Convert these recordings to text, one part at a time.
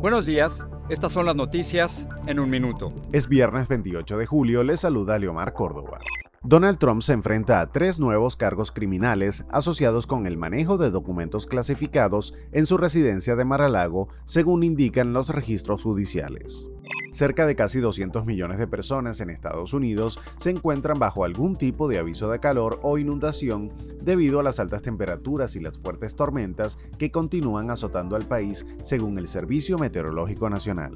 Buenos días, estas son las noticias en un minuto. Es viernes 28 de julio, le saluda Leomar Córdoba. Donald Trump se enfrenta a tres nuevos cargos criminales asociados con el manejo de documentos clasificados en su residencia de Mar-a-Lago, según indican los registros judiciales. Cerca de casi 200 millones de personas en Estados Unidos se encuentran bajo algún tipo de aviso de calor o inundación debido a las altas temperaturas y las fuertes tormentas que continúan azotando al país, según el Servicio Meteorológico Nacional.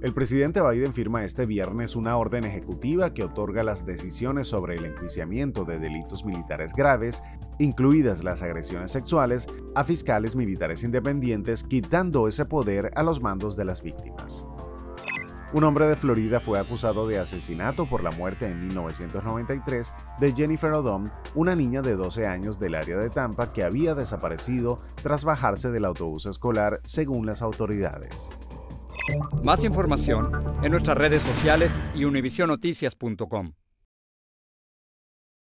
El presidente Biden firma este viernes una orden ejecutiva que otorga las decisiones sobre el enjuiciamiento de delitos militares graves, incluidas las agresiones sexuales, a fiscales militares independientes, quitando ese poder a los mandos de las víctimas. Un hombre de Florida fue acusado de asesinato por la muerte en 1993 de Jennifer Odom, una niña de 12 años del área de Tampa que había desaparecido tras bajarse del autobús escolar, según las autoridades. Más información en nuestras redes sociales y univisionoticias.com.